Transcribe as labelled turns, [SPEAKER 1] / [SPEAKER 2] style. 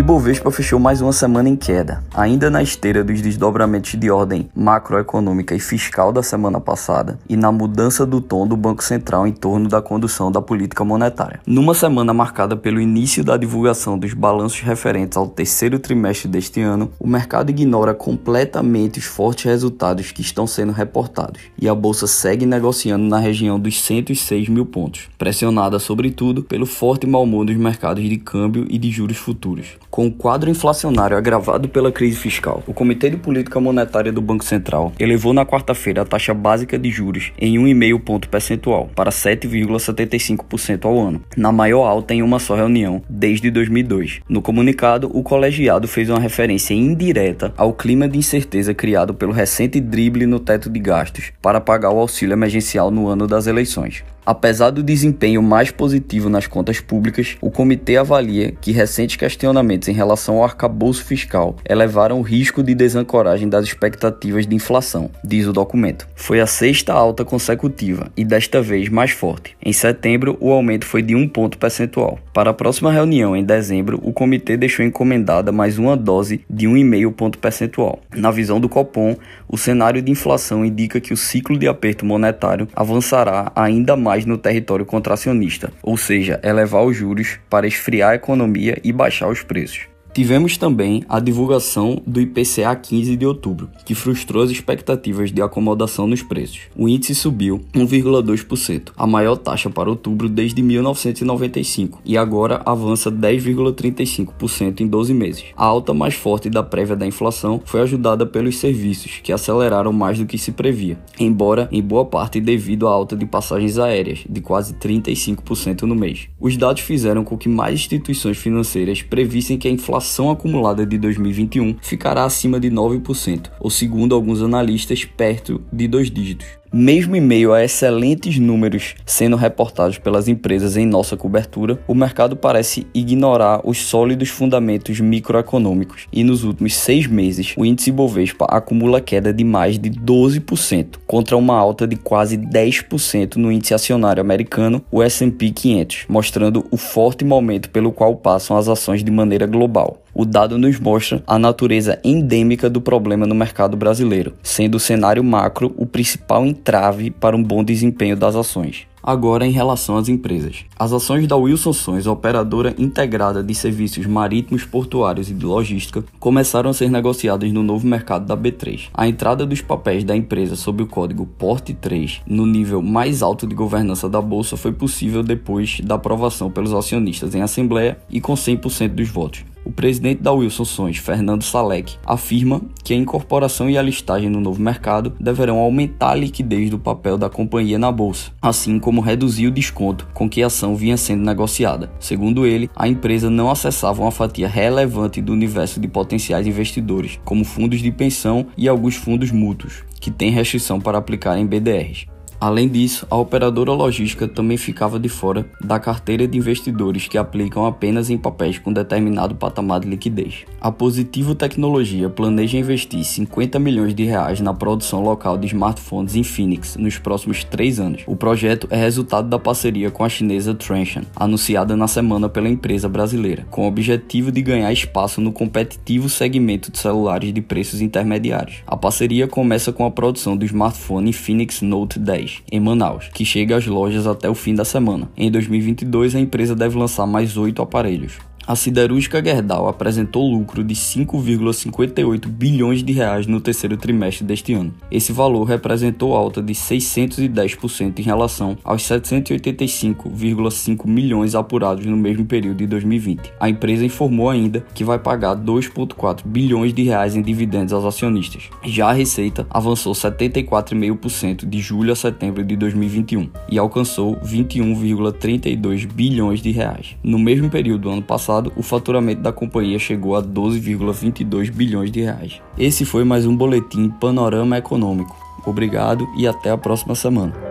[SPEAKER 1] Ibovespa fechou mais uma semana em queda, ainda na esteira dos desdobramentos de ordem macroeconômica e fiscal da semana passada e na mudança do tom do Banco Central em torno da condução da política monetária. Numa semana marcada pelo início da divulgação dos balanços referentes ao terceiro trimestre deste ano, o mercado ignora completamente os fortes resultados que estão sendo reportados e a bolsa segue negociando na região dos 106 mil pontos, pressionada sobretudo pelo forte mau humor dos mercados de câmbio e de juros futuros. Com o quadro inflacionário agravado pela crise fiscal, o Comitê de Política Monetária do Banco Central elevou na quarta-feira a taxa básica de juros em 1,5 ponto percentual para 7,75% ao ano, na maior alta em uma só reunião desde 2002. No comunicado, o colegiado fez uma referência indireta ao clima de incerteza criado pelo recente drible no teto de gastos para pagar o auxílio emergencial no ano das eleições. Apesar do desempenho mais positivo nas contas públicas, o comitê avalia que recentes questionamentos em relação ao arcabouço fiscal elevaram o risco de desancoragem das expectativas de inflação, diz o documento. Foi a sexta alta consecutiva e desta vez mais forte. Em setembro, o aumento foi de um ponto percentual. Para a próxima reunião, em dezembro, o comitê deixou encomendada mais uma dose de 1,5 ponto percentual. Na visão do Copom, o cenário de inflação indica que o ciclo de aperto monetário avançará ainda mais mais no território contracionista, ou seja, elevar os juros para esfriar a economia e baixar os preços. Tivemos também a divulgação do IPCA 15 de outubro, que frustrou as expectativas de acomodação nos preços. O índice subiu 1,2%, a maior taxa para outubro desde 1995, e agora avança 10,35% em 12 meses. A alta mais forte da prévia da inflação foi ajudada pelos serviços, que aceleraram mais do que se previa, embora em boa parte devido à alta de passagens aéreas, de quase 35% no mês. Os dados fizeram com que mais instituições financeiras previssem que a inflação inflação acumulada de 2021 ficará acima de 9%, ou segundo alguns analistas, perto de dois dígitos. Mesmo em meio a excelentes números sendo reportados pelas empresas em nossa cobertura, o mercado parece ignorar os sólidos fundamentos microeconômicos e nos últimos seis meses o índice Bovespa acumula queda de mais de 12%, contra uma alta de quase 10% no índice acionário americano, o S&P 500, mostrando o forte momento pelo qual passam as ações de maneira global. O dado nos mostra a natureza endêmica do problema no mercado brasileiro, sendo o cenário macro o principal entrave para um bom desempenho das ações. Agora, em relação às empresas. As ações da Wilson Sons, operadora integrada de serviços marítimos, portuários e de logística, começaram a ser negociadas no novo mercado da B3. A entrada dos papéis da empresa sob o código PORT 3 no nível mais alto de governança da bolsa foi possível depois da aprovação pelos acionistas em assembleia e com 100% dos votos. Presidente da Wilson Sons, Fernando Salek, afirma que a incorporação e a listagem no novo mercado deverão aumentar a liquidez do papel da companhia na bolsa, assim como reduzir o desconto com que a ação vinha sendo negociada. Segundo ele, a empresa não acessava uma fatia relevante do universo de potenciais investidores, como fundos de pensão e alguns fundos mútuos, que têm restrição para aplicar em BDRs. Além disso, a operadora logística também ficava de fora da carteira de investidores que aplicam apenas em papéis com determinado patamar de liquidez. A Positivo Tecnologia planeja investir 50 milhões de reais na produção local de smartphones em Phoenix nos próximos três anos. O projeto é resultado da parceria com a chinesa Transsion, anunciada na semana pela empresa brasileira, com o objetivo de ganhar espaço no competitivo segmento de celulares de preços intermediários. A parceria começa com a produção do smartphone Phoenix Note 10 em Manaus, que chega às lojas até o fim da semana. Em 2022, a empresa deve lançar mais oito aparelhos. A siderúrgica Gerdau apresentou lucro de 5,58 bilhões de reais no terceiro trimestre deste ano. Esse valor representou alta de 610% em relação aos 785,5 milhões apurados no mesmo período de 2020. A empresa informou ainda que vai pagar 2,4 bilhões de reais em dividendos aos acionistas. Já a receita avançou 74,5% de julho a setembro de 2021 e alcançou 21,32 bilhões de reais. No mesmo período do ano passado, passado, o faturamento da companhia chegou a 12,22 bilhões de reais. Esse foi mais um boletim Panorama Econômico. Obrigado e até a próxima semana.